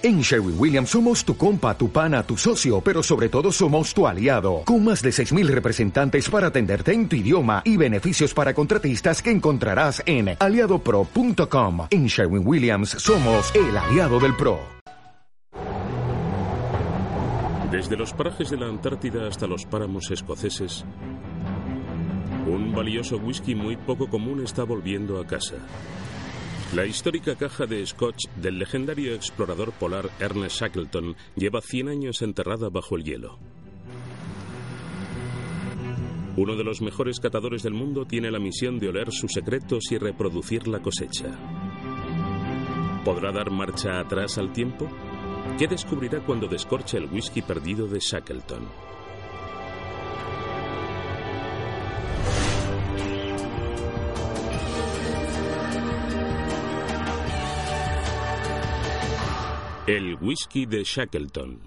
En Sherwin Williams somos tu compa, tu pana, tu socio, pero sobre todo somos tu aliado, con más de 6.000 representantes para atenderte en tu idioma y beneficios para contratistas que encontrarás en aliadopro.com. En Sherwin Williams somos el aliado del PRO. Desde los parajes de la Antártida hasta los páramos escoceses, un valioso whisky muy poco común está volviendo a casa. La histórica caja de Scotch del legendario explorador polar Ernest Shackleton lleva 100 años enterrada bajo el hielo. Uno de los mejores catadores del mundo tiene la misión de oler sus secretos y reproducir la cosecha. ¿Podrá dar marcha atrás al tiempo? ¿Qué descubrirá cuando descorche el whisky perdido de Shackleton? El whisky de Shackleton.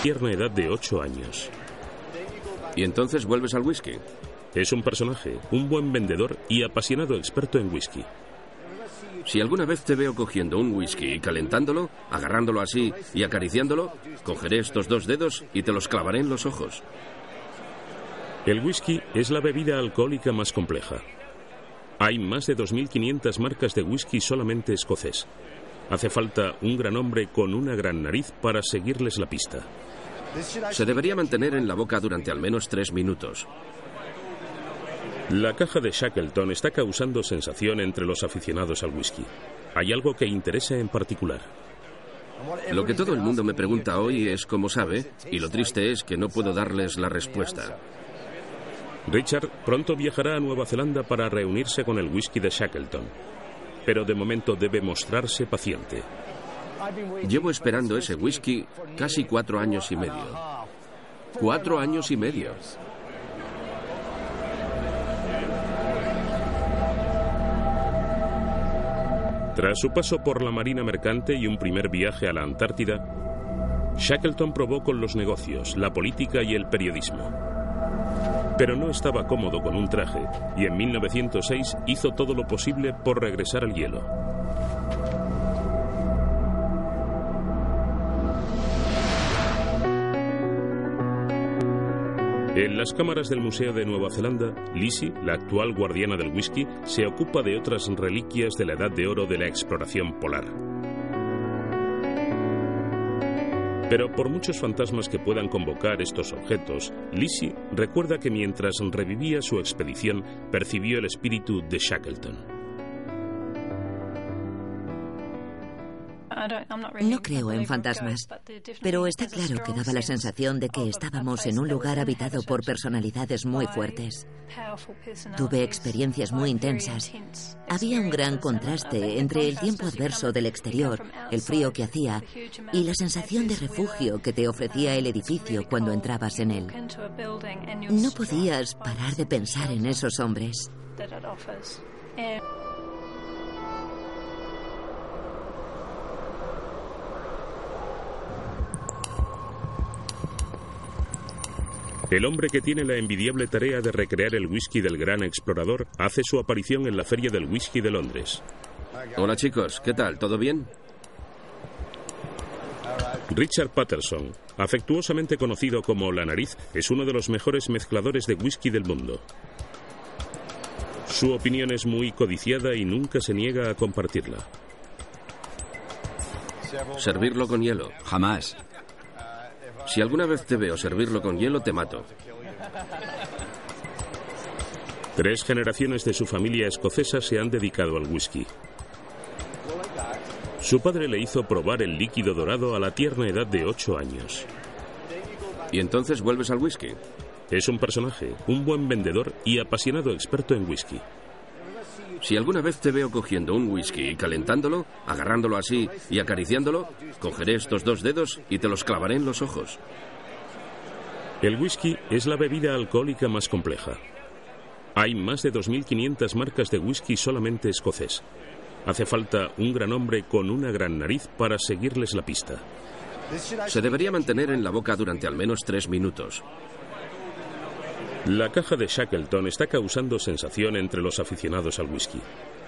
Tierna edad de 8 años. ¿Y entonces vuelves al whisky? Es un personaje, un buen vendedor y apasionado experto en whisky. Si alguna vez te veo cogiendo un whisky y calentándolo, agarrándolo así y acariciándolo, cogeré estos dos dedos y te los clavaré en los ojos. El whisky es la bebida alcohólica más compleja. Hay más de 2.500 marcas de whisky solamente escocés. Hace falta un gran hombre con una gran nariz para seguirles la pista. Se debería mantener en la boca durante al menos tres minutos. La caja de Shackleton está causando sensación entre los aficionados al whisky. Hay algo que interesa en particular. Lo que todo el mundo me pregunta hoy es cómo sabe, y lo triste es que no puedo darles la respuesta. Richard pronto viajará a Nueva Zelanda para reunirse con el whisky de Shackleton, pero de momento debe mostrarse paciente. Llevo esperando ese whisky casi cuatro años y medio. Cuatro años y medio. Tras su paso por la Marina Mercante y un primer viaje a la Antártida, Shackleton probó con los negocios, la política y el periodismo. Pero no estaba cómodo con un traje y en 1906 hizo todo lo posible por regresar al hielo. En las cámaras del Museo de Nueva Zelanda, Lizzie, la actual guardiana del whisky, se ocupa de otras reliquias de la edad de oro de la exploración polar. Pero por muchos fantasmas que puedan convocar estos objetos, Lizzie recuerda que mientras revivía su expedición percibió el espíritu de Shackleton. No creo en fantasmas, pero está claro que daba la sensación de que estábamos en un lugar habitado por personalidades muy fuertes. Tuve experiencias muy intensas. Había un gran contraste entre el tiempo adverso del exterior, el frío que hacía, y la sensación de refugio que te ofrecía el edificio cuando entrabas en él. No podías parar de pensar en esos hombres. El hombre que tiene la envidiable tarea de recrear el whisky del gran explorador hace su aparición en la Feria del Whisky de Londres. Hola chicos, ¿qué tal? ¿Todo bien? Richard Patterson, afectuosamente conocido como La Nariz, es uno de los mejores mezcladores de whisky del mundo. Su opinión es muy codiciada y nunca se niega a compartirla. Servirlo con hielo. Jamás. Si alguna vez te veo servirlo con hielo, te mato. Tres generaciones de su familia escocesa se han dedicado al whisky. Su padre le hizo probar el líquido dorado a la tierna edad de ocho años. ¿Y entonces vuelves al whisky? Es un personaje, un buen vendedor y apasionado experto en whisky. Si alguna vez te veo cogiendo un whisky y calentándolo, agarrándolo así y acariciándolo, cogeré estos dos dedos y te los clavaré en los ojos. El whisky es la bebida alcohólica más compleja. Hay más de 2.500 marcas de whisky solamente escocés. Hace falta un gran hombre con una gran nariz para seguirles la pista. Se debería mantener en la boca durante al menos tres minutos. La caja de Shackleton está causando sensación entre los aficionados al whisky.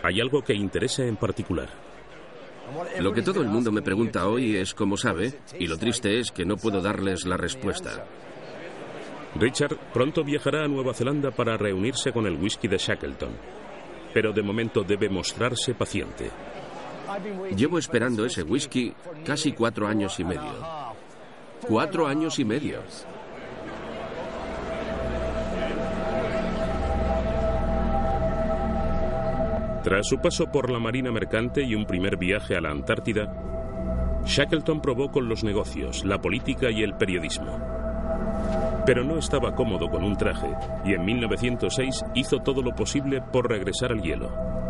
Hay algo que interesa en particular. Lo que todo el mundo me pregunta hoy es cómo sabe, y lo triste es que no puedo darles la respuesta. Richard pronto viajará a Nueva Zelanda para reunirse con el whisky de Shackleton, pero de momento debe mostrarse paciente. Llevo esperando ese whisky casi cuatro años y medio. Cuatro años y medio. Tras su paso por la Marina Mercante y un primer viaje a la Antártida, Shackleton probó con los negocios, la política y el periodismo. Pero no estaba cómodo con un traje y en 1906 hizo todo lo posible por regresar al hielo.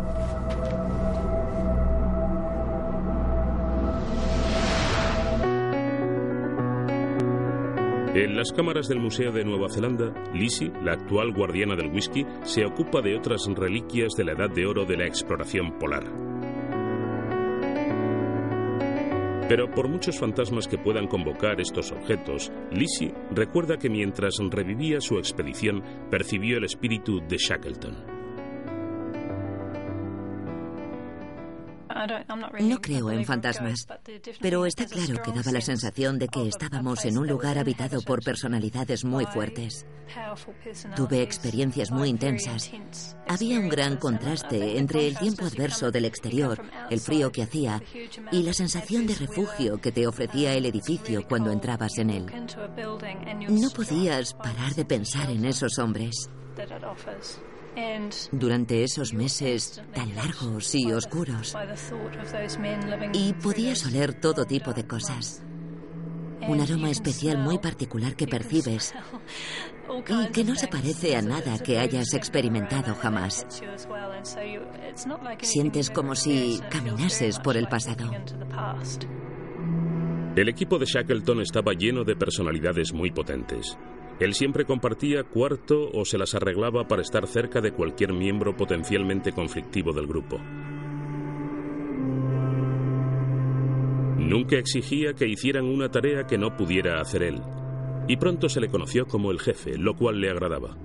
En las cámaras del Museo de Nueva Zelanda, Lizzie, la actual guardiana del whisky, se ocupa de otras reliquias de la edad de oro de la exploración polar. Pero por muchos fantasmas que puedan convocar estos objetos, Lizzie recuerda que mientras revivía su expedición percibió el espíritu de Shackleton. No creo en fantasmas, pero está claro que daba la sensación de que estábamos en un lugar habitado por personalidades muy fuertes. Tuve experiencias muy intensas. Había un gran contraste entre el tiempo adverso del exterior, el frío que hacía, y la sensación de refugio que te ofrecía el edificio cuando entrabas en él. No podías parar de pensar en esos hombres. Durante esos meses tan largos y oscuros. Y podías oler todo tipo de cosas. Un aroma especial muy particular que percibes y que no se parece a nada que hayas experimentado jamás. Sientes como si caminases por el pasado. El equipo de Shackleton estaba lleno de personalidades muy potentes. Él siempre compartía cuarto o se las arreglaba para estar cerca de cualquier miembro potencialmente conflictivo del grupo. Nunca exigía que hicieran una tarea que no pudiera hacer él, y pronto se le conoció como el jefe, lo cual le agradaba.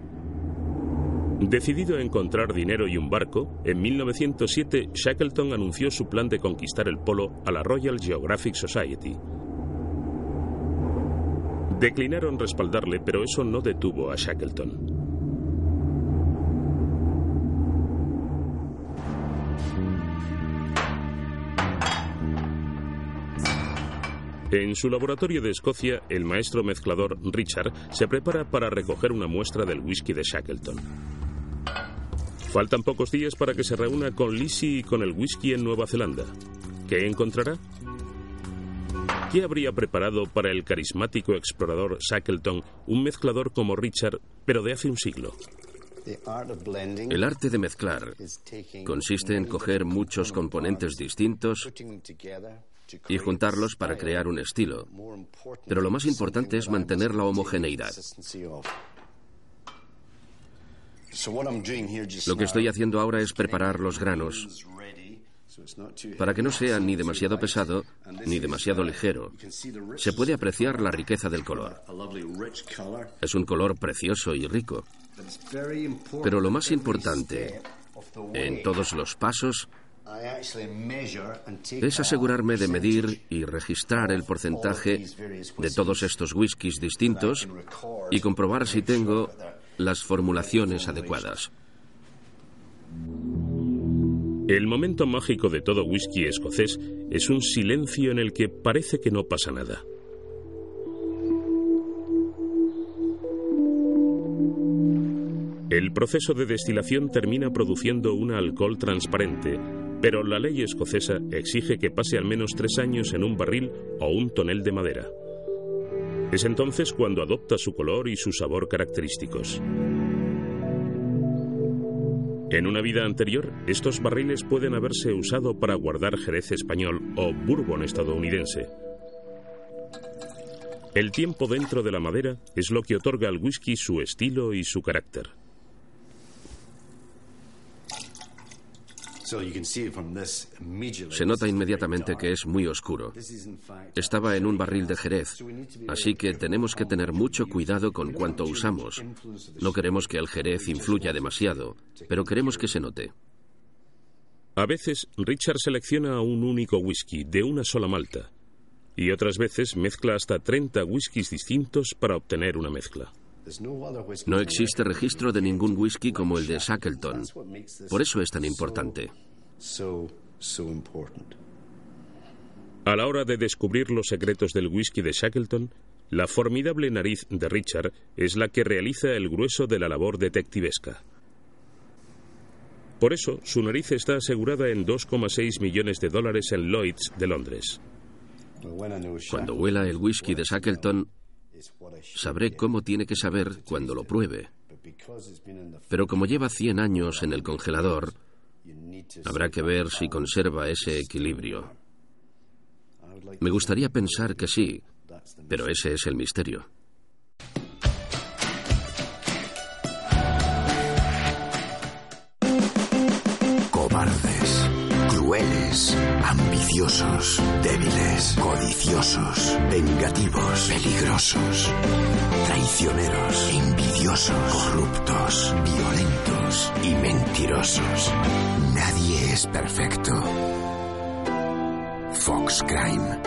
Decidido a encontrar dinero y un barco, en 1907 Shackleton anunció su plan de conquistar el polo a la Royal Geographic Society, Declinaron respaldarle, pero eso no detuvo a Shackleton. En su laboratorio de Escocia, el maestro mezclador Richard se prepara para recoger una muestra del whisky de Shackleton. Faltan pocos días para que se reúna con Lizzie y con el whisky en Nueva Zelanda. ¿Qué encontrará? ¿Qué habría preparado para el carismático explorador Shackleton un mezclador como Richard, pero de hace un siglo? El arte de mezclar consiste en coger muchos componentes distintos y juntarlos para crear un estilo. Pero lo más importante es mantener la homogeneidad. Lo que estoy haciendo ahora es preparar los granos para que no sea ni demasiado pesado ni demasiado ligero. Se puede apreciar la riqueza del color. Es un color precioso y rico. Pero lo más importante en todos los pasos es asegurarme de medir y registrar el porcentaje de todos estos whiskies distintos y comprobar si tengo las formulaciones adecuadas. El momento mágico de todo whisky escocés es un silencio en el que parece que no pasa nada. El proceso de destilación termina produciendo un alcohol transparente, pero la ley escocesa exige que pase al menos tres años en un barril o un tonel de madera. Es entonces cuando adopta su color y su sabor característicos. En una vida anterior, estos barriles pueden haberse usado para guardar jerez español o bourbon estadounidense. El tiempo dentro de la madera es lo que otorga al whisky su estilo y su carácter. Se nota inmediatamente que es muy oscuro. Estaba en un barril de Jerez, así que tenemos que tener mucho cuidado con cuánto usamos. No queremos que el Jerez influya demasiado, pero queremos que se note. A veces, Richard selecciona un único whisky de una sola malta y otras veces mezcla hasta 30 whiskies distintos para obtener una mezcla. No existe registro de ningún whisky como el de Shackleton. Por eso es tan importante. A la hora de descubrir los secretos del whisky de Shackleton, la formidable nariz de Richard es la que realiza el grueso de la labor detectivesca. Por eso, su nariz está asegurada en 2,6 millones de dólares en Lloyds de Londres. Cuando huela el whisky de Shackleton, sabré cómo tiene que saber cuando lo pruebe. Pero como lleva 100 años en el congelador, habrá que ver si conserva ese equilibrio. Me gustaría pensar que sí, pero ese es el misterio. Cobardes, crueles, ambiciosos, débiles, codiciosos, vengativos, peligrosos, traicioneros, envidiosos, corruptos, violentos y mentirosos. Nadie es perfecto. Fox Crime.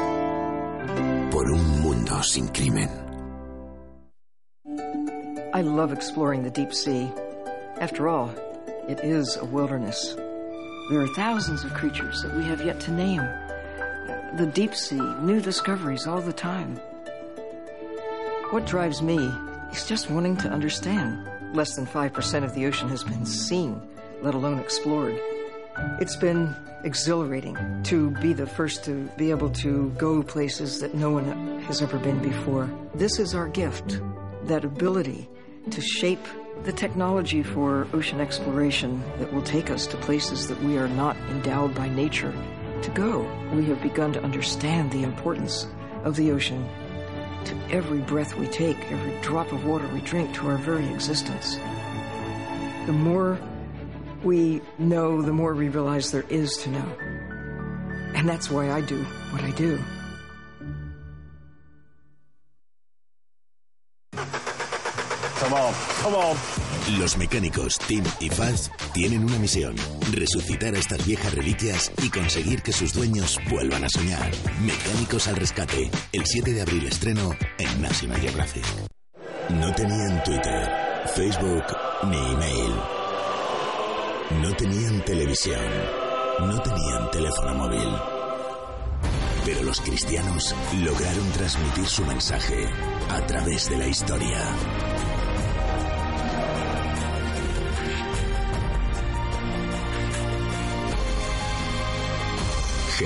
Por un mundo sin crimen. I love exploring the deep sea. After all, it is a wilderness. There are thousands of creatures that we have yet to name. The deep sea, new discoveries all the time. What drives me is just wanting to understand. Less than 5% of the ocean has been seen, let alone explored. It's been exhilarating to be the first to be able to go places that no one has ever been before. This is our gift, that ability to shape the technology for ocean exploration that will take us to places that we are not endowed by nature to go. We have begun to understand the importance of the ocean to every breath we take, every drop of water we drink, to our very existence. The more we know, the more we realize there is to know. And that's why I do what I do. Los mecánicos Tim y Faz tienen una misión: resucitar a estas viejas reliquias y conseguir que sus dueños vuelvan a soñar. Mecánicos al rescate. El 7 de abril estreno en National Geographic. No tenían Twitter, Facebook ni email. No tenían televisión. No tenían teléfono móvil. Pero los cristianos lograron transmitir su mensaje a través de la historia.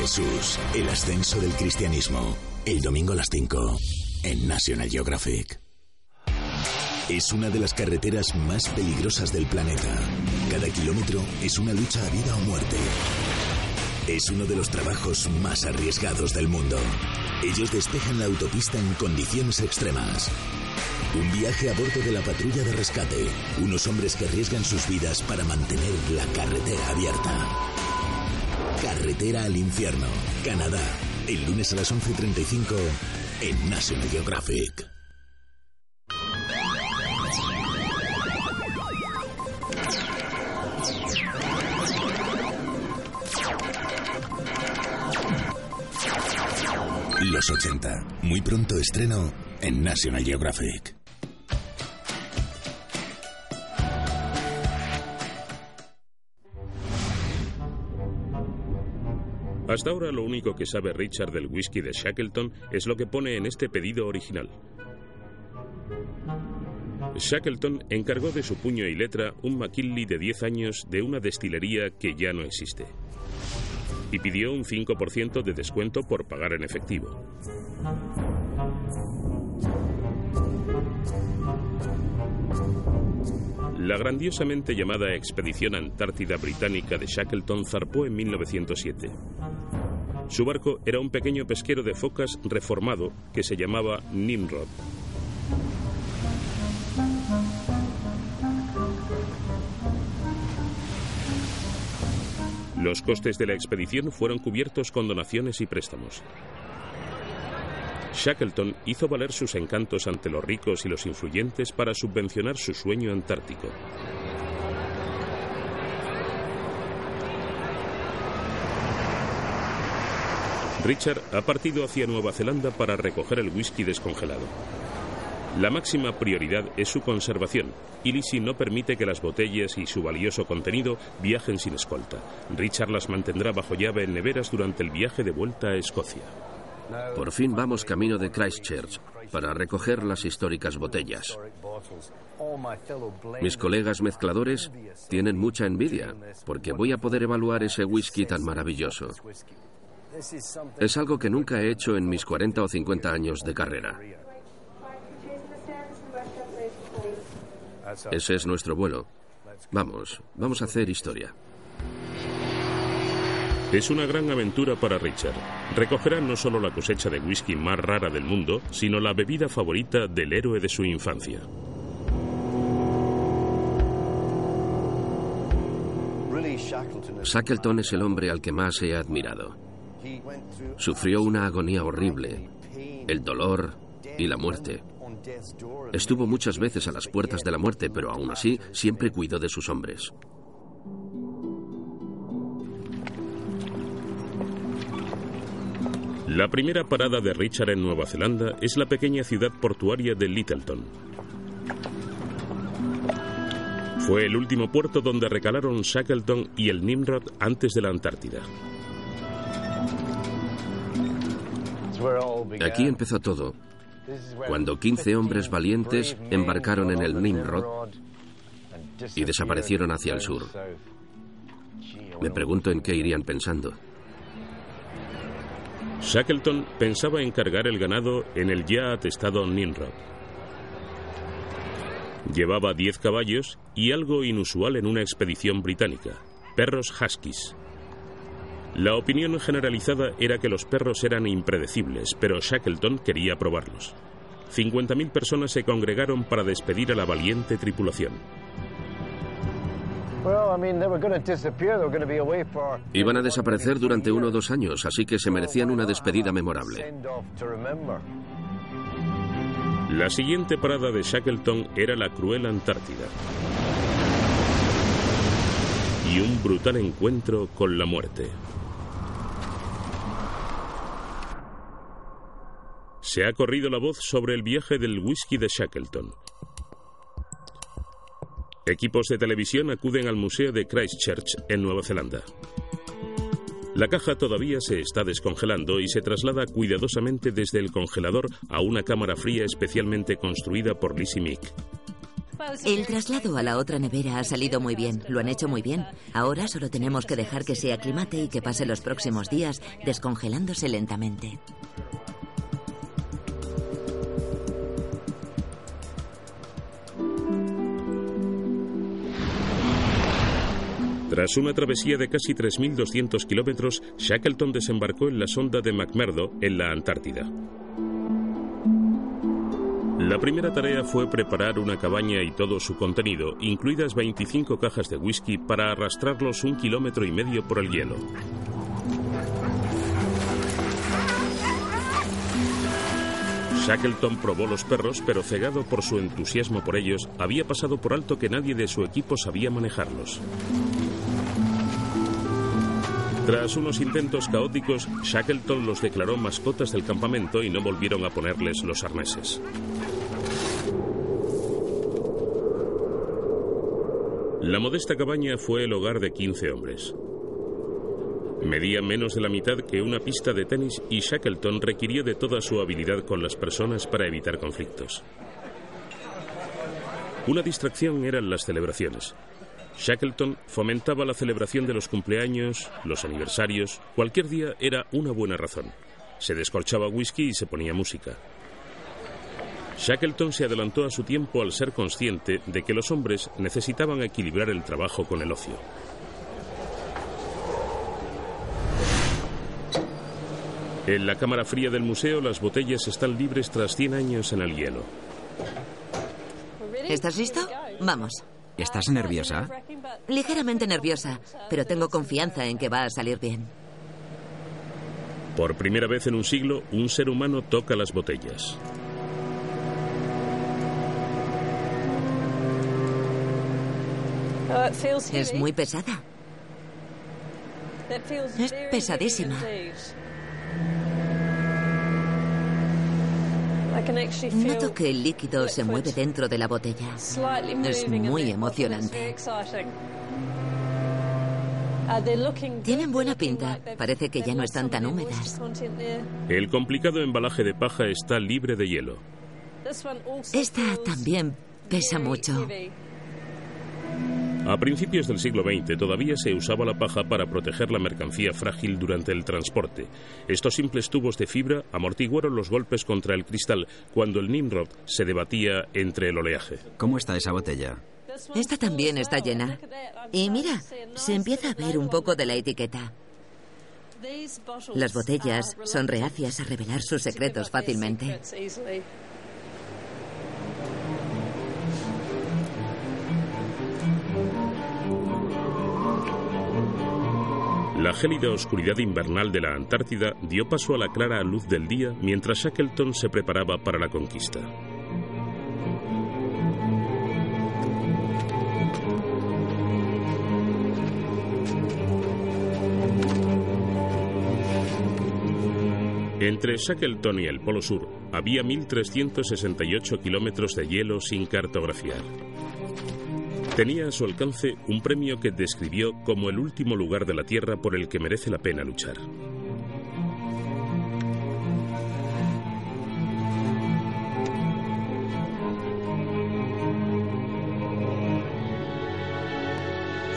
Jesús, el ascenso del cristianismo. El domingo a las 5 en National Geographic. Es una de las carreteras más peligrosas del planeta. Cada kilómetro es una lucha a vida o muerte. Es uno de los trabajos más arriesgados del mundo. Ellos despejan la autopista en condiciones extremas. Un viaje a bordo de la patrulla de rescate. Unos hombres que arriesgan sus vidas para mantener la carretera abierta. Carretera al infierno, Canadá. El lunes a las 11.35 en National Geographic. Los 80. Muy pronto estreno en National Geographic. Hasta ahora lo único que sabe Richard del whisky de Shackleton es lo que pone en este pedido original. Shackleton encargó de su puño y letra un McKinley de 10 años de una destilería que ya no existe. Y pidió un 5% de descuento por pagar en efectivo. La grandiosamente llamada Expedición Antártida Británica de Shackleton zarpó en 1907. Su barco era un pequeño pesquero de focas reformado que se llamaba Nimrod. Los costes de la expedición fueron cubiertos con donaciones y préstamos. Shackleton hizo valer sus encantos ante los ricos y los influyentes para subvencionar su sueño antártico. Richard ha partido hacia Nueva Zelanda para recoger el whisky descongelado. La máxima prioridad es su conservación y Lizzie no permite que las botellas y su valioso contenido viajen sin escolta. Richard las mantendrá bajo llave en neveras durante el viaje de vuelta a Escocia. Por fin vamos camino de Christchurch para recoger las históricas botellas. Mis colegas mezcladores tienen mucha envidia porque voy a poder evaluar ese whisky tan maravilloso. Es algo que nunca he hecho en mis 40 o 50 años de carrera. Ese es nuestro vuelo. Vamos, vamos a hacer historia. Es una gran aventura para Richard. Recogerá no solo la cosecha de whisky más rara del mundo, sino la bebida favorita del héroe de su infancia. Shackleton es el hombre al que más he admirado. Sufrió una agonía horrible, el dolor y la muerte. Estuvo muchas veces a las puertas de la muerte, pero aún así siempre cuidó de sus hombres. La primera parada de Richard en Nueva Zelanda es la pequeña ciudad portuaria de Littleton. Fue el último puerto donde recalaron Shackleton y el Nimrod antes de la Antártida. Aquí empezó todo, cuando 15 hombres valientes embarcaron en el Nimrod y desaparecieron hacia el sur. Me pregunto en qué irían pensando. Shackleton pensaba encargar el ganado en el ya atestado Nimrod. Llevaba 10 caballos y algo inusual en una expedición británica, perros huskies. La opinión generalizada era que los perros eran impredecibles, pero Shackleton quería probarlos. 50.000 personas se congregaron para despedir a la valiente tripulación. Iban a desaparecer durante uno o dos años, así que se merecían una despedida memorable. La siguiente parada de Shackleton era la cruel Antártida. Y un brutal encuentro con la muerte. Se ha corrido la voz sobre el viaje del whisky de Shackleton. Equipos de televisión acuden al Museo de Christchurch, en Nueva Zelanda. La caja todavía se está descongelando y se traslada cuidadosamente desde el congelador a una cámara fría especialmente construida por Lizzie Mick. El traslado a la otra nevera ha salido muy bien, lo han hecho muy bien. Ahora solo tenemos que dejar que se aclimate y que pase los próximos días descongelándose lentamente. Tras una travesía de casi 3.200 kilómetros, Shackleton desembarcó en la sonda de McMurdo, en la Antártida. La primera tarea fue preparar una cabaña y todo su contenido, incluidas 25 cajas de whisky, para arrastrarlos un kilómetro y medio por el hielo. Shackleton probó los perros, pero cegado por su entusiasmo por ellos, había pasado por alto que nadie de su equipo sabía manejarlos. Tras unos intentos caóticos, Shackleton los declaró mascotas del campamento y no volvieron a ponerles los arneses. La modesta cabaña fue el hogar de 15 hombres. Medía menos de la mitad que una pista de tenis y Shackleton requirió de toda su habilidad con las personas para evitar conflictos. Una distracción eran las celebraciones. Shackleton fomentaba la celebración de los cumpleaños, los aniversarios, cualquier día era una buena razón. Se descorchaba whisky y se ponía música. Shackleton se adelantó a su tiempo al ser consciente de que los hombres necesitaban equilibrar el trabajo con el ocio. En la cámara fría del museo las botellas están libres tras 100 años en el hielo. ¿Estás listo? Vamos. ¿Estás nerviosa? Ligeramente nerviosa, pero tengo confianza en que va a salir bien. Por primera vez en un siglo, un ser humano toca las botellas. Es muy pesada. Es pesadísima. Noto que el líquido se mueve dentro de la botella. Es muy emocionante. Tienen buena pinta. Parece que ya no están tan húmedas. El complicado embalaje de paja está libre de hielo. Esta también pesa mucho. A principios del siglo XX todavía se usaba la paja para proteger la mercancía frágil durante el transporte. Estos simples tubos de fibra amortiguaron los golpes contra el cristal cuando el Nimrod se debatía entre el oleaje. ¿Cómo está esa botella? Esta también está llena. Y mira, se empieza a ver un poco de la etiqueta. Las botellas son reacias a revelar sus secretos fácilmente. La gélida oscuridad invernal de la Antártida dio paso a la clara luz del día mientras Shackleton se preparaba para la conquista. Entre Shackleton y el Polo Sur había 1.368 kilómetros de hielo sin cartografiar. Tenía a su alcance un premio que describió como el último lugar de la Tierra por el que merece la pena luchar.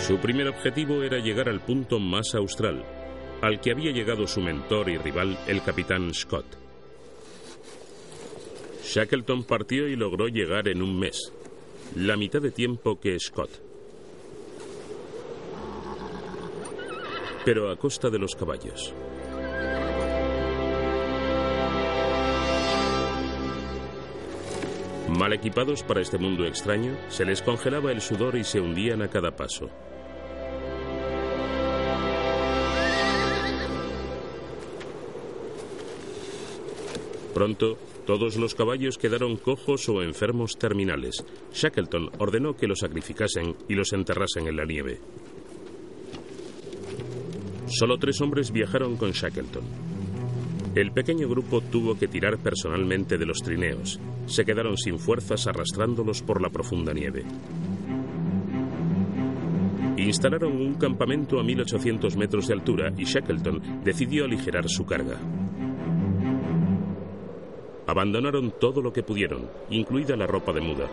Su primer objetivo era llegar al punto más austral, al que había llegado su mentor y rival, el capitán Scott. Shackleton partió y logró llegar en un mes, la mitad de tiempo que Scott. Pero a costa de los caballos. Mal equipados para este mundo extraño, se les congelaba el sudor y se hundían a cada paso. Pronto, todos los caballos quedaron cojos o enfermos terminales. Shackleton ordenó que los sacrificasen y los enterrasen en la nieve. Solo tres hombres viajaron con Shackleton. El pequeño grupo tuvo que tirar personalmente de los trineos. Se quedaron sin fuerzas arrastrándolos por la profunda nieve. Instalaron un campamento a 1800 metros de altura y Shackleton decidió aligerar su carga. Abandonaron todo lo que pudieron, incluida la ropa de muda.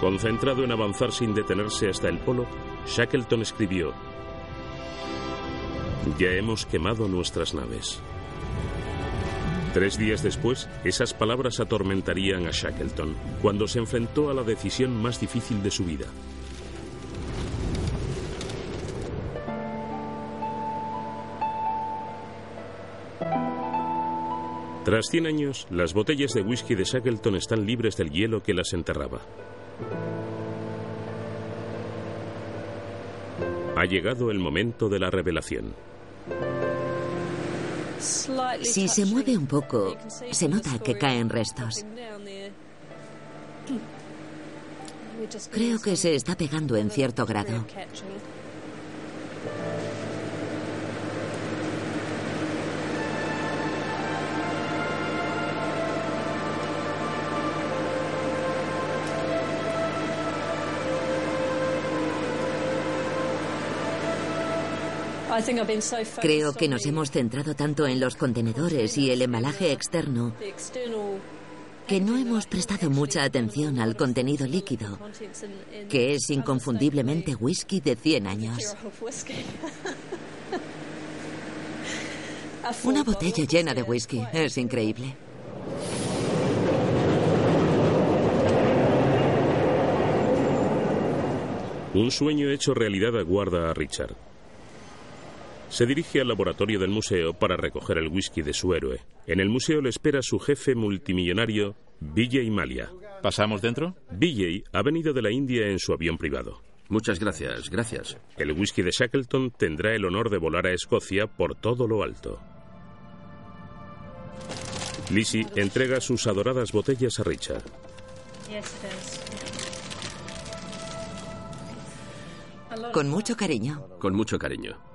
Concentrado en avanzar sin detenerse hasta el polo, Shackleton escribió, Ya hemos quemado nuestras naves. Tres días después, esas palabras atormentarían a Shackleton cuando se enfrentó a la decisión más difícil de su vida. Tras 100 años, las botellas de whisky de Shackleton están libres del hielo que las enterraba. Ha llegado el momento de la revelación. Si se mueve un poco, se nota que caen restos. Creo que se está pegando en cierto grado. Creo que nos hemos centrado tanto en los contenedores y el embalaje externo que no hemos prestado mucha atención al contenido líquido, que es inconfundiblemente whisky de 100 años. Una botella llena de whisky, es increíble. Un sueño hecho realidad aguarda a Richard se dirige al laboratorio del museo para recoger el whisky de su héroe. En el museo le espera su jefe multimillonario, Vijay Malia. ¿Pasamos dentro? Vijay ha venido de la India en su avión privado. Muchas gracias, gracias. El whisky de Shackleton tendrá el honor de volar a Escocia por todo lo alto. Lizzie entrega sus adoradas botellas a Richard. Con mucho cariño. Con mucho cariño.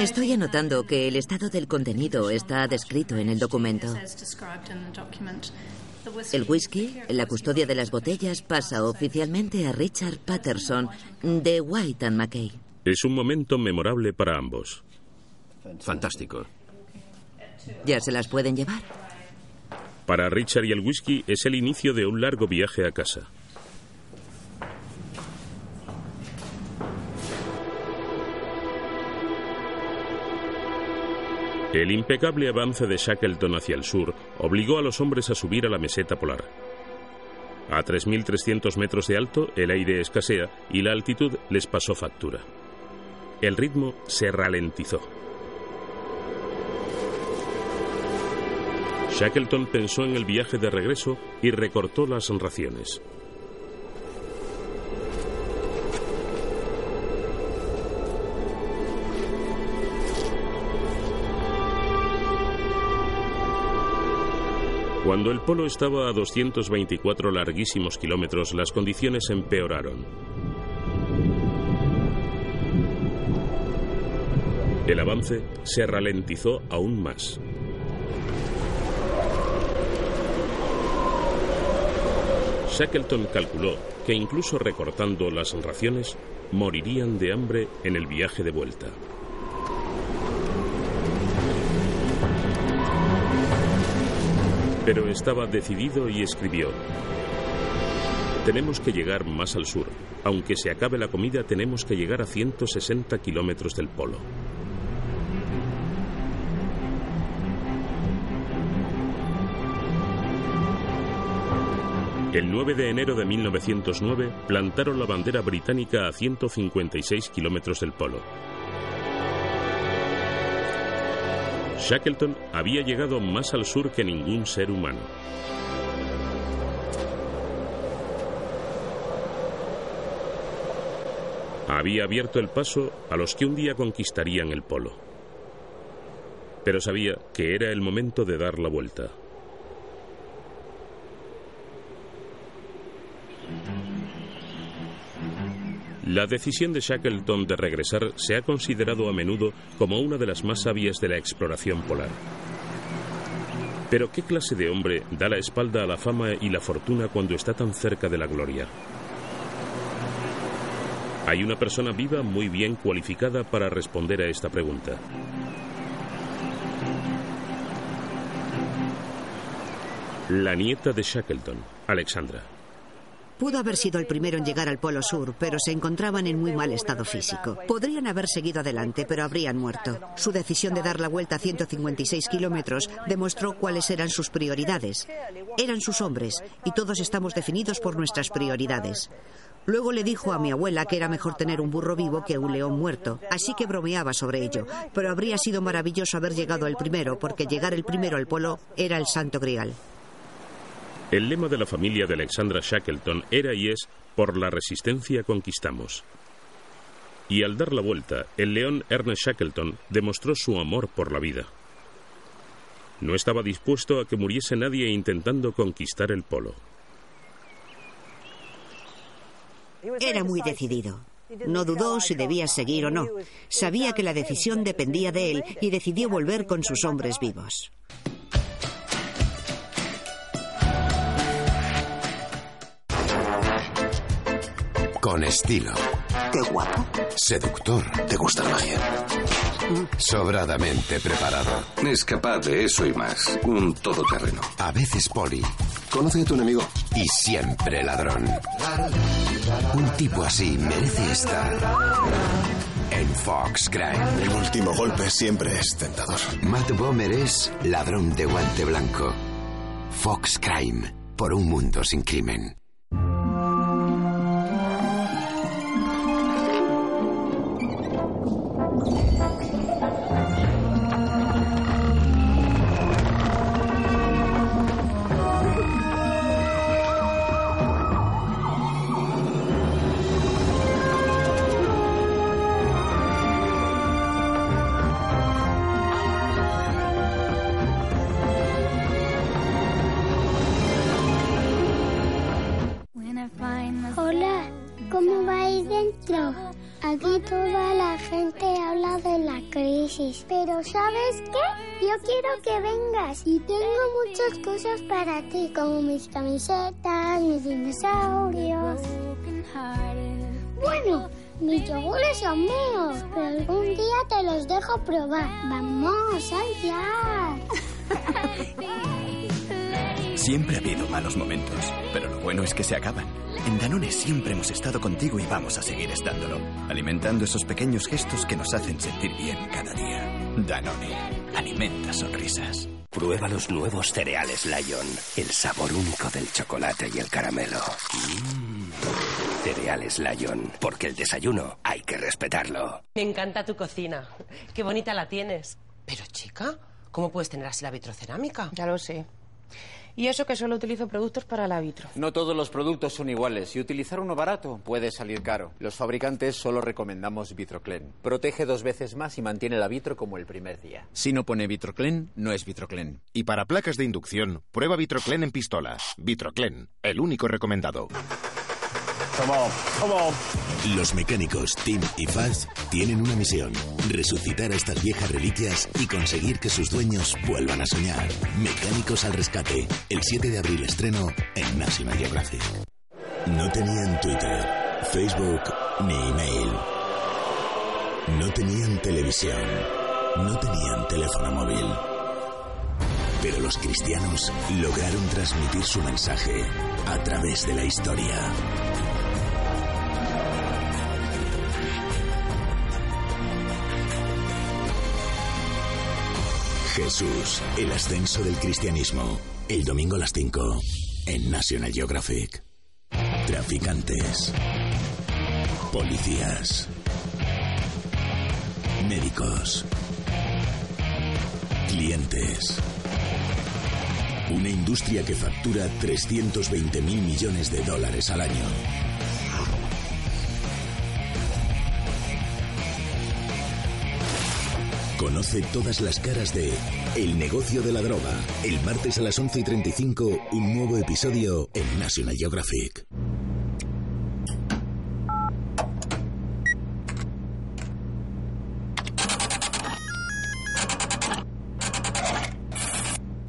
Estoy anotando que el estado del contenido está descrito en el documento. El whisky, la custodia de las botellas, pasa oficialmente a Richard Patterson de White and McKay. Es un momento memorable para ambos. Fantástico. ¿Ya se las pueden llevar? Para Richard y el whisky es el inicio de un largo viaje a casa. El impecable avance de Shackleton hacia el sur obligó a los hombres a subir a la meseta polar. A 3.300 metros de alto, el aire escasea y la altitud les pasó factura. El ritmo se ralentizó. Shackleton pensó en el viaje de regreso y recortó las raciones. Cuando el polo estaba a 224 larguísimos kilómetros, las condiciones empeoraron. El avance se ralentizó aún más. Shackleton calculó que incluso recortando las raciones, morirían de hambre en el viaje de vuelta. Pero estaba decidido y escribió, tenemos que llegar más al sur. Aunque se acabe la comida, tenemos que llegar a 160 kilómetros del polo. El 9 de enero de 1909 plantaron la bandera británica a 156 kilómetros del polo. Shackleton había llegado más al sur que ningún ser humano. Había abierto el paso a los que un día conquistarían el polo. Pero sabía que era el momento de dar la vuelta. La decisión de Shackleton de regresar se ha considerado a menudo como una de las más sabias de la exploración polar. Pero ¿qué clase de hombre da la espalda a la fama y la fortuna cuando está tan cerca de la gloria? Hay una persona viva muy bien cualificada para responder a esta pregunta. La nieta de Shackleton, Alexandra. Pudo haber sido el primero en llegar al Polo Sur, pero se encontraban en muy mal estado físico. Podrían haber seguido adelante, pero habrían muerto. Su decisión de dar la vuelta a 156 kilómetros demostró cuáles eran sus prioridades. Eran sus hombres, y todos estamos definidos por nuestras prioridades. Luego le dijo a mi abuela que era mejor tener un burro vivo que un león muerto, así que bromeaba sobre ello. Pero habría sido maravilloso haber llegado el primero, porque llegar el primero al polo era el santo grial. El lema de la familia de Alexandra Shackleton era y es por la resistencia conquistamos. Y al dar la vuelta, el león Ernest Shackleton demostró su amor por la vida. No estaba dispuesto a que muriese nadie intentando conquistar el polo. Era muy decidido. No dudó si debía seguir o no. Sabía que la decisión dependía de él y decidió volver con sus hombres vivos. Con estilo. Qué guapo. Seductor. ¿Te gusta la magia? Sobradamente preparado. Es capaz de eso y más. Un todoterreno. A veces poli. Conoce a tu enemigo. Y siempre ladrón. Un tipo así merece estar en Fox Crime. El último golpe siempre es tentador. Matt Bomer es ladrón de guante blanco. Fox Crime. Por un mundo sin crimen. ¿Sabes qué? Yo quiero que vengas y tengo muchas cosas para ti, como mis camisetas, mis dinosaurios. Bueno, mis yogures son míos, pero algún día te los dejo probar. Vamos, allá. Siempre ha habido malos momentos, pero lo bueno es que se acaban. En Danone siempre hemos estado contigo y vamos a seguir estándolo, alimentando esos pequeños gestos que nos hacen sentir bien cada día. Danone, alimenta sonrisas. Prueba los nuevos cereales Lion, el sabor único del chocolate y el caramelo. Mm. Cereales Lion, porque el desayuno hay que respetarlo. Me encanta tu cocina. Qué bonita la tienes. Pero chica, ¿cómo puedes tener así la vitrocerámica? Ya lo sé. Y eso que solo utilizo productos para la vitro. No todos los productos son iguales y utilizar uno barato puede salir caro. Los fabricantes solo recomendamos Vitroclen. Protege dos veces más y mantiene la vitro como el primer día. Si no pone Vitroclen, no es Vitroclen. Y para placas de inducción, prueba Vitroclen en pistola. Vitroclen, el único recomendado. Los mecánicos Tim y Faz tienen una misión: resucitar a estas viejas reliquias y conseguir que sus dueños vuelvan a soñar. Mecánicos al rescate. El 7 de abril estreno en National Geographic. No tenían Twitter, Facebook ni email. No tenían televisión. No tenían teléfono móvil. Pero los cristianos lograron transmitir su mensaje a través de la historia. Jesús, el ascenso del cristianismo. El domingo a las 5 en National Geographic. Traficantes. Policías. Médicos. Clientes. Una industria que factura 320 mil millones de dólares al año. Conoce todas las caras de El negocio de la droga. El martes a las 11 y 35, un nuevo episodio en National Geographic.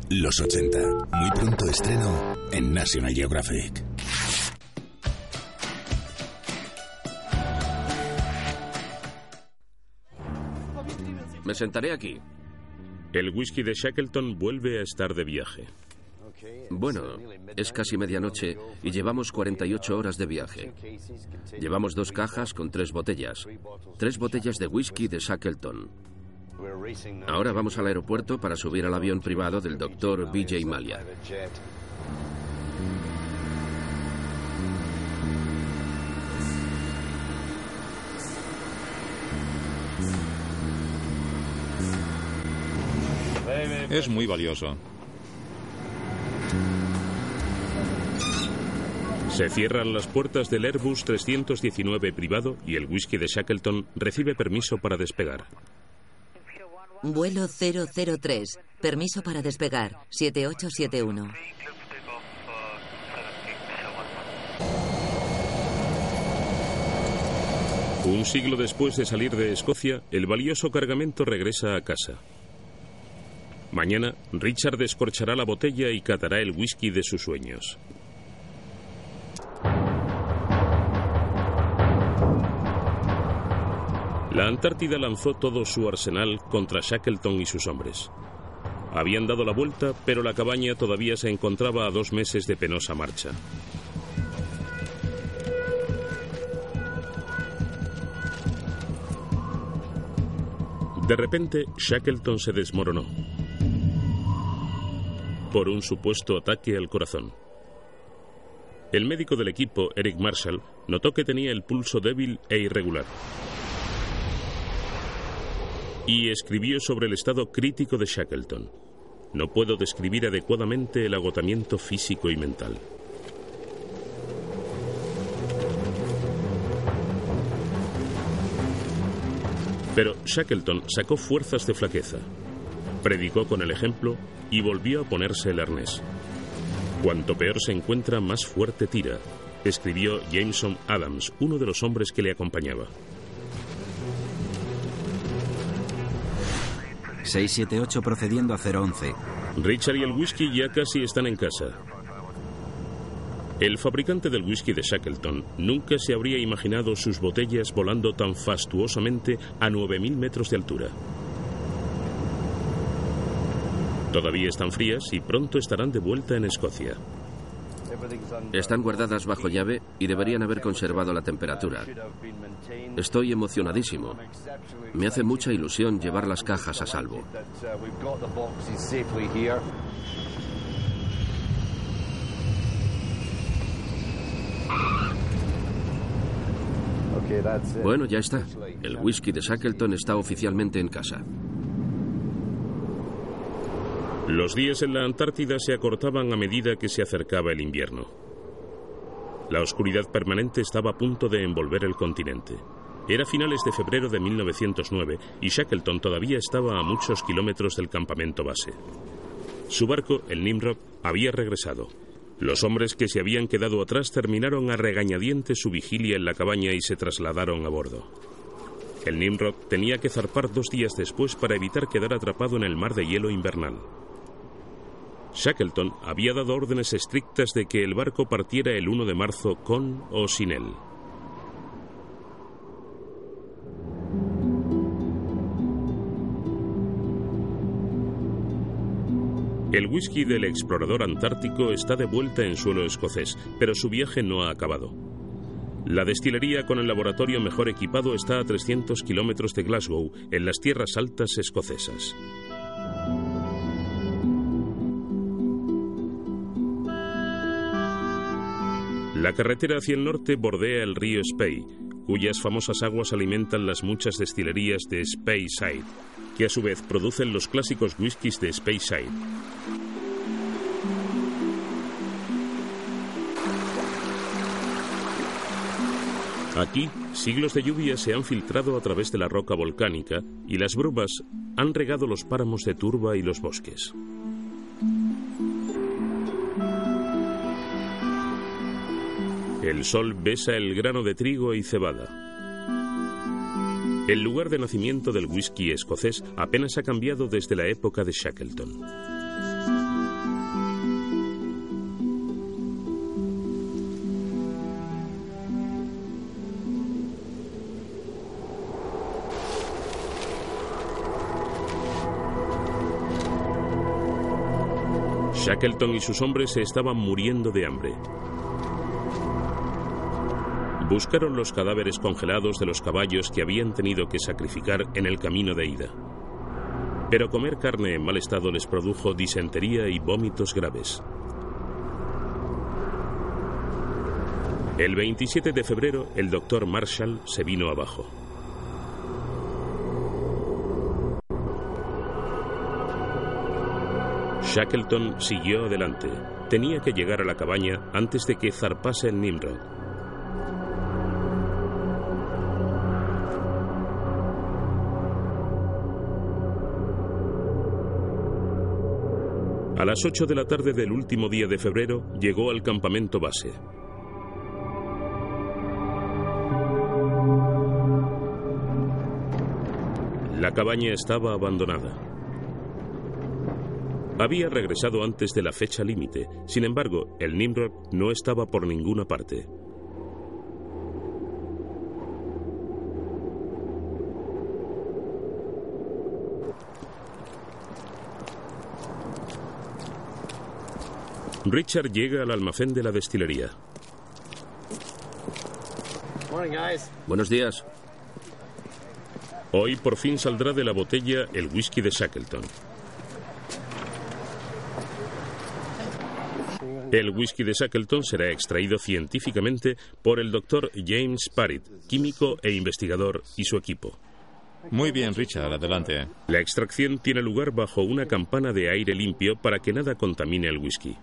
Los 80. Muy pronto estreno en National Geographic. Me sentaré aquí. El whisky de Shackleton vuelve a estar de viaje. Bueno, es casi medianoche y llevamos 48 horas de viaje. Llevamos dos cajas con tres botellas. Tres botellas de whisky de Shackleton. Ahora vamos al aeropuerto para subir al avión privado del doctor BJ Malia. Es muy valioso. Se cierran las puertas del Airbus 319 privado y el whisky de Shackleton recibe permiso para despegar. Vuelo 003. Permiso para despegar. 7871. Un siglo después de salir de Escocia, el valioso cargamento regresa a casa. Mañana, Richard descorchará la botella y catará el whisky de sus sueños. La Antártida lanzó todo su arsenal contra Shackleton y sus hombres. Habían dado la vuelta, pero la cabaña todavía se encontraba a dos meses de penosa marcha. De repente, Shackleton se desmoronó por un supuesto ataque al corazón. El médico del equipo, Eric Marshall, notó que tenía el pulso débil e irregular y escribió sobre el estado crítico de Shackleton. No puedo describir adecuadamente el agotamiento físico y mental. Pero Shackleton sacó fuerzas de flaqueza, Predicó con el ejemplo y volvió a ponerse el arnés. Cuanto peor se encuentra, más fuerte tira, escribió Jameson Adams, uno de los hombres que le acompañaba. 678 procediendo a 011. Richard y el whisky ya casi están en casa. El fabricante del whisky de Shackleton nunca se habría imaginado sus botellas volando tan fastuosamente a 9.000 metros de altura. Todavía están frías y pronto estarán de vuelta en Escocia. Están guardadas bajo llave y deberían haber conservado la temperatura. Estoy emocionadísimo. Me hace mucha ilusión llevar las cajas a salvo. Bueno, ya está. El whisky de Shackleton está oficialmente en casa. Los días en la Antártida se acortaban a medida que se acercaba el invierno. La oscuridad permanente estaba a punto de envolver el continente. Era finales de febrero de 1909 y Shackleton todavía estaba a muchos kilómetros del campamento base. Su barco, el Nimrod, había regresado. Los hombres que se habían quedado atrás terminaron a regañadientes su vigilia en la cabaña y se trasladaron a bordo. El Nimrod tenía que zarpar dos días después para evitar quedar atrapado en el mar de hielo invernal. Shackleton había dado órdenes estrictas de que el barco partiera el 1 de marzo con o sin él. El whisky del explorador antártico está de vuelta en suelo escocés, pero su viaje no ha acabado. La destilería con el laboratorio mejor equipado está a 300 kilómetros de Glasgow, en las tierras altas escocesas. La carretera hacia el norte bordea el río Spey, cuyas famosas aguas alimentan las muchas destilerías de Speyside, que a su vez producen los clásicos whiskies de Speyside. Aquí, siglos de lluvia se han filtrado a través de la roca volcánica y las brumas han regado los páramos de turba y los bosques. El sol besa el grano de trigo y cebada. El lugar de nacimiento del whisky escocés apenas ha cambiado desde la época de Shackleton. Shackleton y sus hombres se estaban muriendo de hambre. Buscaron los cadáveres congelados de los caballos que habían tenido que sacrificar en el camino de ida. Pero comer carne en mal estado les produjo disentería y vómitos graves. El 27 de febrero, el doctor Marshall se vino abajo. Shackleton siguió adelante. Tenía que llegar a la cabaña antes de que zarpase el Nimrod. A las 8 de la tarde del último día de febrero llegó al campamento base. La cabaña estaba abandonada. Había regresado antes de la fecha límite, sin embargo, el Nimrod no estaba por ninguna parte. Richard llega al almacén de la destilería. Buenos días. Hoy por fin saldrá de la botella el whisky de Shackleton. El whisky de Shackleton será extraído científicamente por el doctor James Parrott, químico e investigador, y su equipo. Muy bien, Richard, adelante. La extracción tiene lugar bajo una campana de aire limpio para que nada contamine el whisky.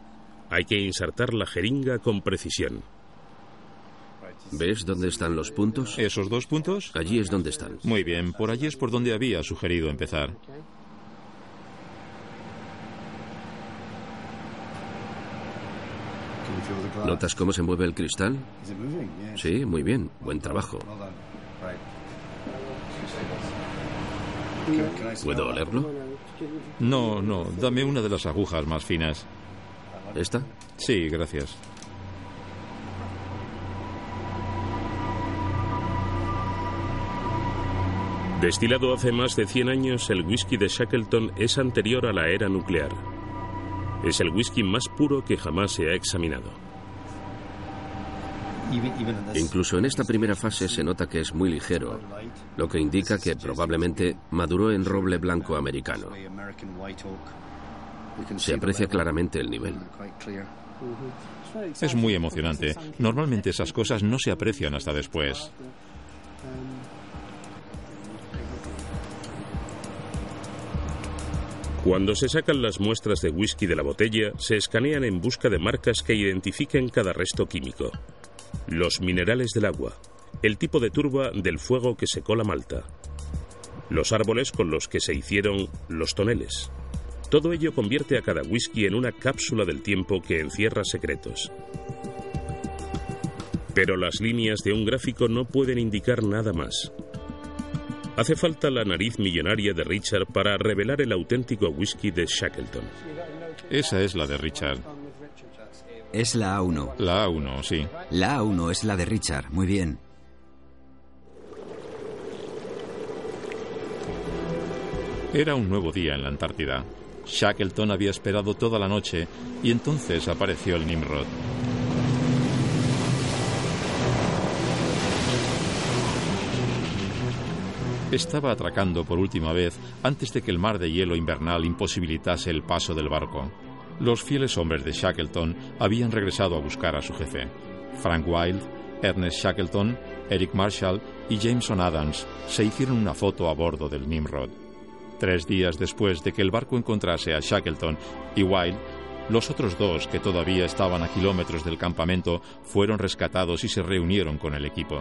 Hay que insertar la jeringa con precisión. ¿Ves dónde están los puntos? ¿Esos dos puntos? Allí es donde están. Muy bien, por allí es por donde había sugerido empezar. ¿Notas cómo se mueve el cristal? Sí, muy bien. Buen trabajo. ¿Puedo olerlo? No, no, dame una de las agujas más finas. ¿Esta? Sí, gracias. Destilado hace más de 100 años, el whisky de Shackleton es anterior a la era nuclear. Es el whisky más puro que jamás se ha examinado. Incluso en esta primera fase se nota que es muy ligero, lo que indica que probablemente maduró en roble blanco americano. Se aprecia claramente el nivel. Es muy emocionante. Normalmente esas cosas no se aprecian hasta después. Cuando se sacan las muestras de whisky de la botella, se escanean en busca de marcas que identifiquen cada resto químico. Los minerales del agua, el tipo de turba del fuego que secó la malta, los árboles con los que se hicieron los toneles. Todo ello convierte a cada whisky en una cápsula del tiempo que encierra secretos. Pero las líneas de un gráfico no pueden indicar nada más. Hace falta la nariz millonaria de Richard para revelar el auténtico whisky de Shackleton. Esa es la de Richard. Es la A1. La A1, sí. La A1 es la de Richard. Muy bien. Era un nuevo día en la Antártida. Shackleton había esperado toda la noche y entonces apareció el Nimrod. Estaba atracando por última vez antes de que el mar de hielo invernal imposibilitase el paso del barco. Los fieles hombres de Shackleton habían regresado a buscar a su jefe. Frank Wilde, Ernest Shackleton, Eric Marshall y Jameson Adams se hicieron una foto a bordo del Nimrod. Tres días después de que el barco encontrase a Shackleton y Wilde, los otros dos, que todavía estaban a kilómetros del campamento, fueron rescatados y se reunieron con el equipo.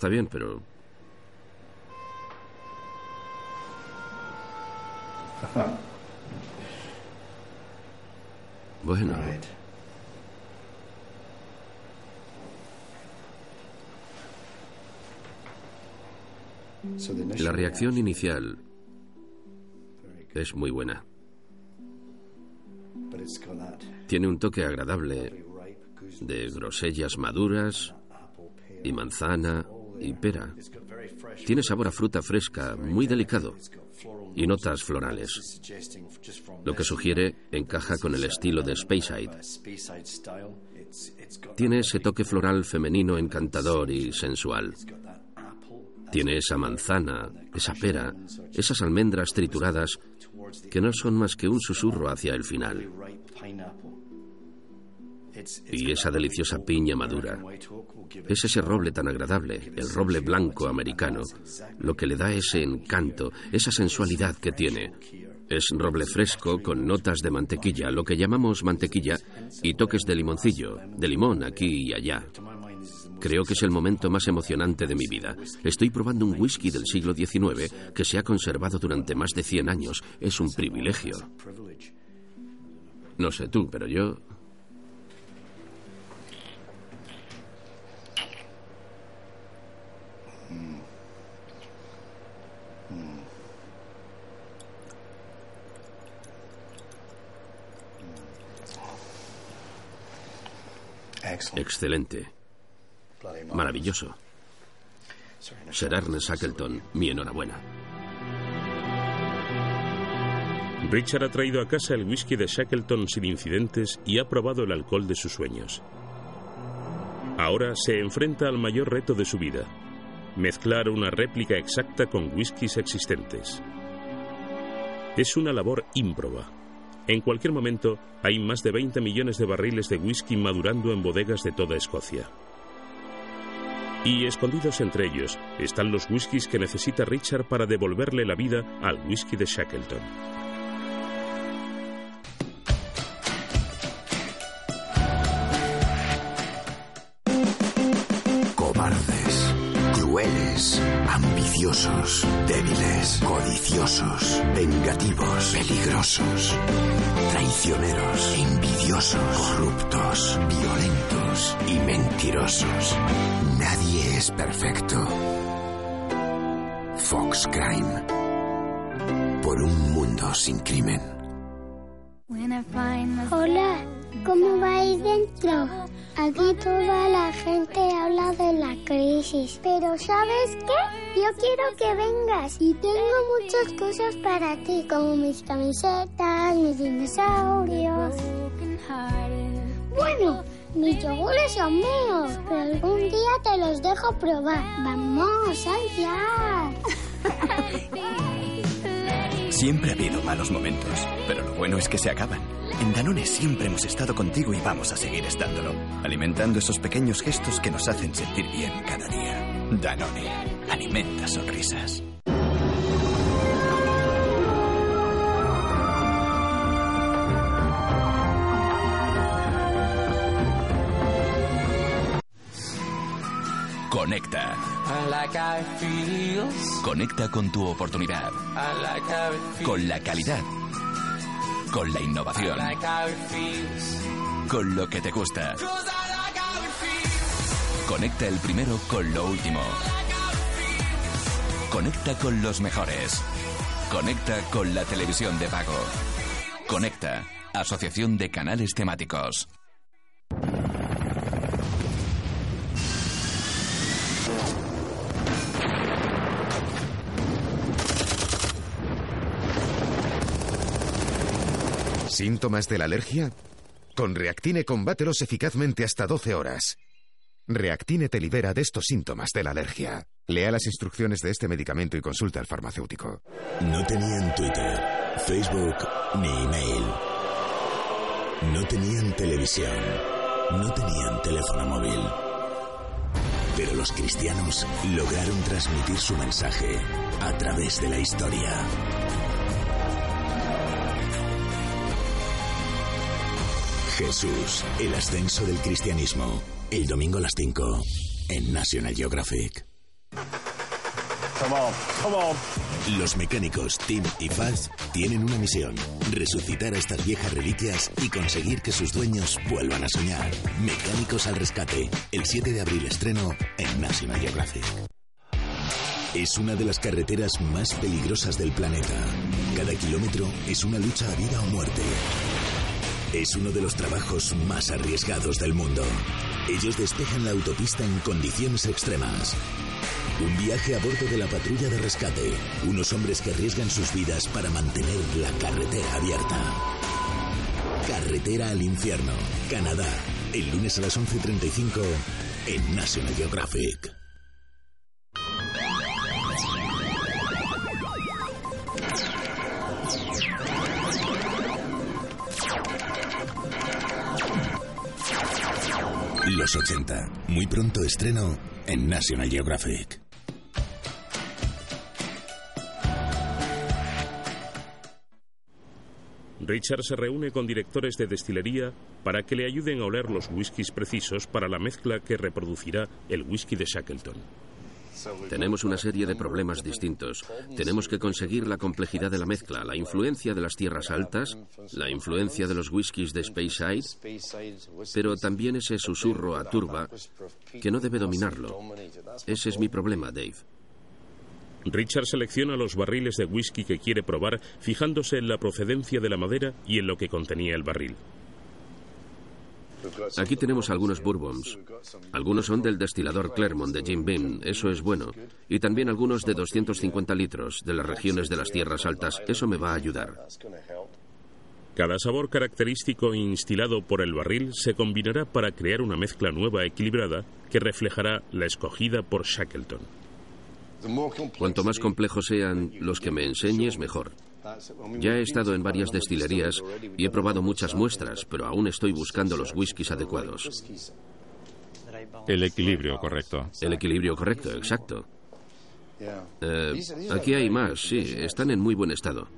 Está bien, pero... Bueno. La reacción inicial es muy buena. Tiene un toque agradable de grosellas maduras y manzana y pera. Tiene sabor a fruta fresca, muy delicado, y notas florales, lo que sugiere encaja con el estilo de Speyside. Tiene ese toque floral femenino encantador y sensual. Tiene esa manzana, esa pera, esas almendras trituradas que no son más que un susurro hacia el final. Y esa deliciosa piña madura. Es ese roble tan agradable, el roble blanco americano, lo que le da ese encanto, esa sensualidad que tiene. Es roble fresco con notas de mantequilla, lo que llamamos mantequilla, y toques de limoncillo, de limón aquí y allá. Creo que es el momento más emocionante de mi vida. Estoy probando un whisky del siglo XIX que se ha conservado durante más de 100 años. Es un privilegio. No sé tú, pero yo Excelente. Maravilloso. Sir Ernest Shackleton, mi enhorabuena. Richard ha traído a casa el whisky de Shackleton sin incidentes y ha probado el alcohol de sus sueños. Ahora se enfrenta al mayor reto de su vida, mezclar una réplica exacta con whiskies existentes. Es una labor ímproba. En cualquier momento hay más de 20 millones de barriles de whisky madurando en bodegas de toda Escocia. Y escondidos entre ellos están los whiskies que necesita Richard para devolverle la vida al whisky de Shackleton. Cobardes, crueles, ambiciosos, débiles, vengativos, peligrosos, traicioneros, envidiosos, corruptos, violentos y mentirosos. Nadie es perfecto. Fox Crime. Por un mundo sin crimen. Hola, ¿cómo vais dentro? Aquí toda la gente habla de la crisis, pero ¿sabes qué? Yo quiero que vengas y tengo muchas cosas para ti, como mis camisetas, mis dinosaurios. Bueno, mis yogures son míos, pero algún día te los dejo probar. Vamos, allá. Siempre ha habido malos momentos, pero lo bueno es que se acaban. En Danone siempre hemos estado contigo y vamos a seguir estándolo, alimentando esos pequeños gestos que nos hacen sentir bien cada día. Danone, alimenta sonrisas. Conecta. Conecta con tu oportunidad. Con la calidad. Con la innovación. Con lo que te gusta. Conecta el primero con lo último. Conecta con los mejores. Conecta con la televisión de pago. Conecta. Asociación de Canales Temáticos. ¿Síntomas de la alergia? Con Reactine combátelos eficazmente hasta 12 horas. Reactine te libera de estos síntomas de la alergia. Lea las instrucciones de este medicamento y consulta al farmacéutico. No tenían Twitter, Facebook ni email. No tenían televisión. No tenían teléfono móvil. Pero los cristianos lograron transmitir su mensaje a través de la historia. Jesús, el ascenso del cristianismo. El domingo a las 5 en National Geographic. Los mecánicos Tim y Faz tienen una misión: resucitar a estas viejas reliquias y conseguir que sus dueños vuelvan a soñar. Mecánicos al rescate. El 7 de abril estreno en National Geographic. Es una de las carreteras más peligrosas del planeta. Cada kilómetro es una lucha a vida o muerte. Es uno de los trabajos más arriesgados del mundo. Ellos despejan la autopista en condiciones extremas. Un viaje a bordo de la patrulla de rescate. Unos hombres que arriesgan sus vidas para mantener la carretera abierta. Carretera al infierno, Canadá. El lunes a las 11.35 en National Geographic. Los 80. Muy pronto estreno en National Geographic. Richard se reúne con directores de destilería para que le ayuden a oler los whiskies precisos para la mezcla que reproducirá el whisky de Shackleton. Tenemos una serie de problemas distintos. Tenemos que conseguir la complejidad de la mezcla, la influencia de las tierras altas, la influencia de los whiskies de Speyside, pero también ese susurro a turba que no debe dominarlo. Ese es mi problema, Dave. Richard selecciona los barriles de whisky que quiere probar fijándose en la procedencia de la madera y en lo que contenía el barril. Aquí tenemos algunos bourbons. Algunos son del destilador Clermont de Jim Beam, eso es bueno. Y también algunos de 250 litros, de las regiones de las tierras altas, eso me va a ayudar. Cada sabor característico instilado por el barril se combinará para crear una mezcla nueva equilibrada que reflejará la escogida por Shackleton. Cuanto más complejos sean los que me enseñes, mejor. Ya he estado en varias destilerías y he probado muchas muestras, pero aún estoy buscando los whiskies adecuados. El equilibrio correcto. El equilibrio correcto, exacto. Eh, aquí hay más, sí, están en muy buen estado.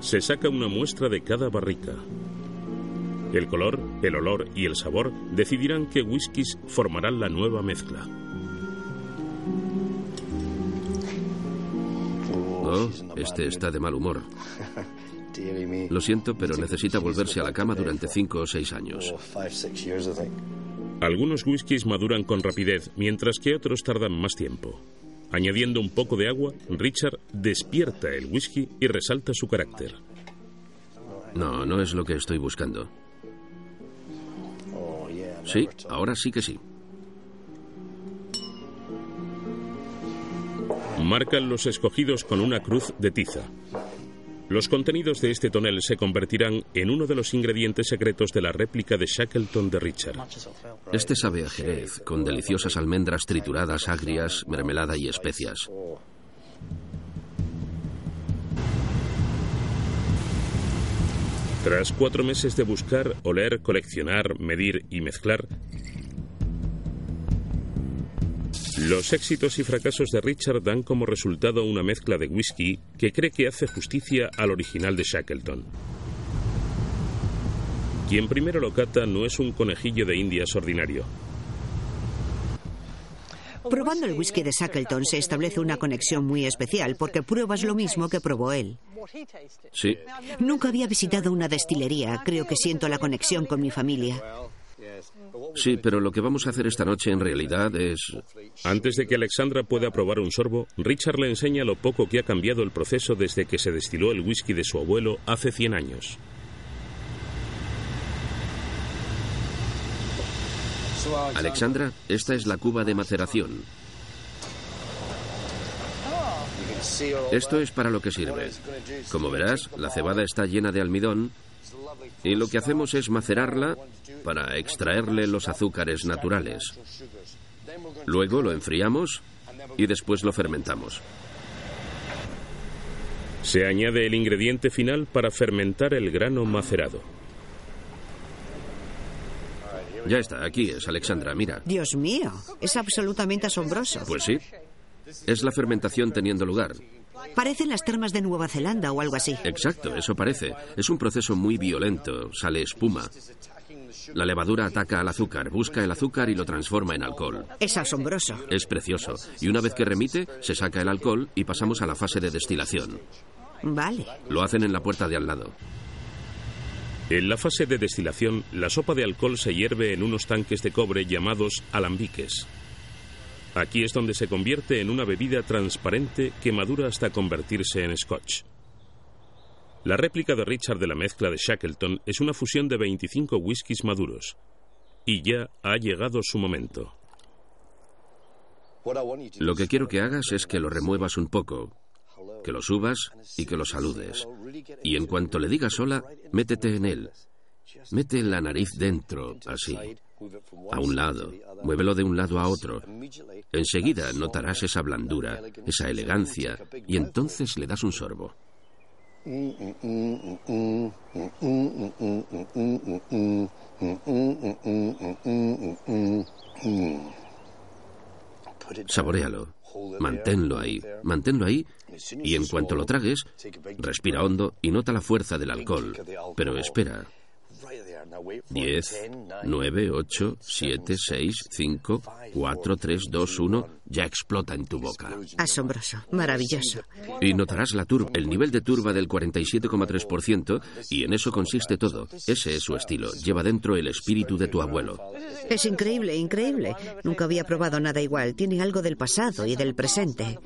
Se saca una muestra de cada barrica. El color, el olor y el sabor decidirán qué whiskies formarán la nueva mezcla. Oh, este está de mal humor. Lo siento, pero necesita volverse a la cama durante cinco o seis años. Algunos whiskies maduran con rapidez, mientras que otros tardan más tiempo. Añadiendo un poco de agua, Richard despierta el whisky y resalta su carácter. No, no es lo que estoy buscando. Sí, ahora sí que sí. Marcan los escogidos con una cruz de tiza. Los contenidos de este tonel se convertirán en uno de los ingredientes secretos de la réplica de Shackleton de Richard. Este sabe a jerez, con deliciosas almendras trituradas, agrias, mermelada y especias. Tras cuatro meses de buscar, oler, coleccionar, medir y mezclar, los éxitos y fracasos de Richard dan como resultado una mezcla de whisky que cree que hace justicia al original de Shackleton. Quien primero lo cata no es un conejillo de indias ordinario. Probando el whisky de Shackleton se establece una conexión muy especial porque pruebas lo mismo que probó él. Sí. Nunca había visitado una destilería. Creo que siento la conexión con mi familia. Sí, pero lo que vamos a hacer esta noche en realidad es... Antes de que Alexandra pueda probar un sorbo, Richard le enseña lo poco que ha cambiado el proceso desde que se destiló el whisky de su abuelo hace 100 años. Alexandra, esta es la cuba de maceración. Esto es para lo que sirve. Como verás, la cebada está llena de almidón y lo que hacemos es macerarla para extraerle los azúcares naturales. Luego lo enfriamos y después lo fermentamos. Se añade el ingrediente final para fermentar el grano macerado. Ya está, aquí es, Alexandra, mira. Dios mío, es absolutamente asombroso. Pues sí. Es la fermentación teniendo lugar. Parecen las termas de Nueva Zelanda o algo así. Exacto, eso parece. Es un proceso muy violento, sale espuma. La levadura ataca al azúcar, busca el azúcar y lo transforma en alcohol. Es asombroso. Es precioso. Y una vez que remite, se saca el alcohol y pasamos a la fase de destilación. Vale. Lo hacen en la puerta de al lado. En la fase de destilación, la sopa de alcohol se hierve en unos tanques de cobre llamados alambiques. Aquí es donde se convierte en una bebida transparente que madura hasta convertirse en scotch. La réplica de Richard de la mezcla de Shackleton es una fusión de 25 whiskies maduros. Y ya ha llegado su momento. Lo que quiero que hagas es que lo remuevas un poco, que lo subas y que lo saludes. Y en cuanto le digas hola, métete en él. Mete la nariz dentro, así. A un lado. Muévelo de un lado a otro. Enseguida notarás esa blandura, esa elegancia, y entonces le das un sorbo. Saborealo. Manténlo ahí, manténlo ahí y en cuanto lo tragues, respira hondo y nota la fuerza del alcohol. Pero espera. 10, 9, 8, 7, 6, 5, 4, 3, 2, 1, ya explota en tu boca. Asombroso, maravilloso. Y notarás la turba, el nivel de turba del 47,3% y en eso consiste todo. Ese es su estilo. Lleva dentro el espíritu de tu abuelo. Es increíble, increíble. Nunca había probado nada igual. Tiene algo del pasado y del presente.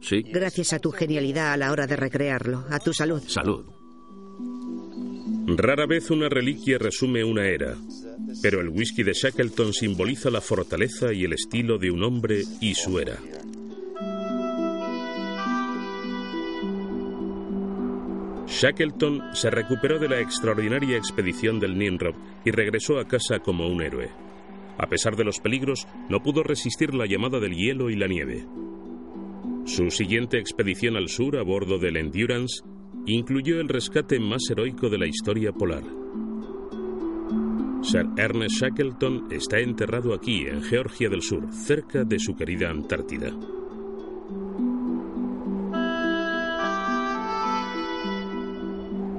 Sí. Gracias a tu genialidad a la hora de recrearlo. A tu salud. Salud. Rara vez una reliquia resume una era, pero el whisky de Shackleton simboliza la fortaleza y el estilo de un hombre y su era. Shackleton se recuperó de la extraordinaria expedición del Nimrod y regresó a casa como un héroe. A pesar de los peligros, no pudo resistir la llamada del hielo y la nieve. Su siguiente expedición al sur a bordo del Endurance incluyó el rescate más heroico de la historia polar. Sir Ernest Shackleton está enterrado aquí, en Georgia del Sur, cerca de su querida Antártida.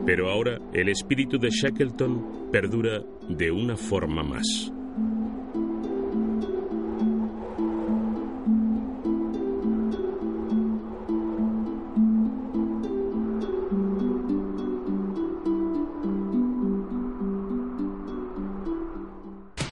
Pero ahora el espíritu de Shackleton perdura de una forma más.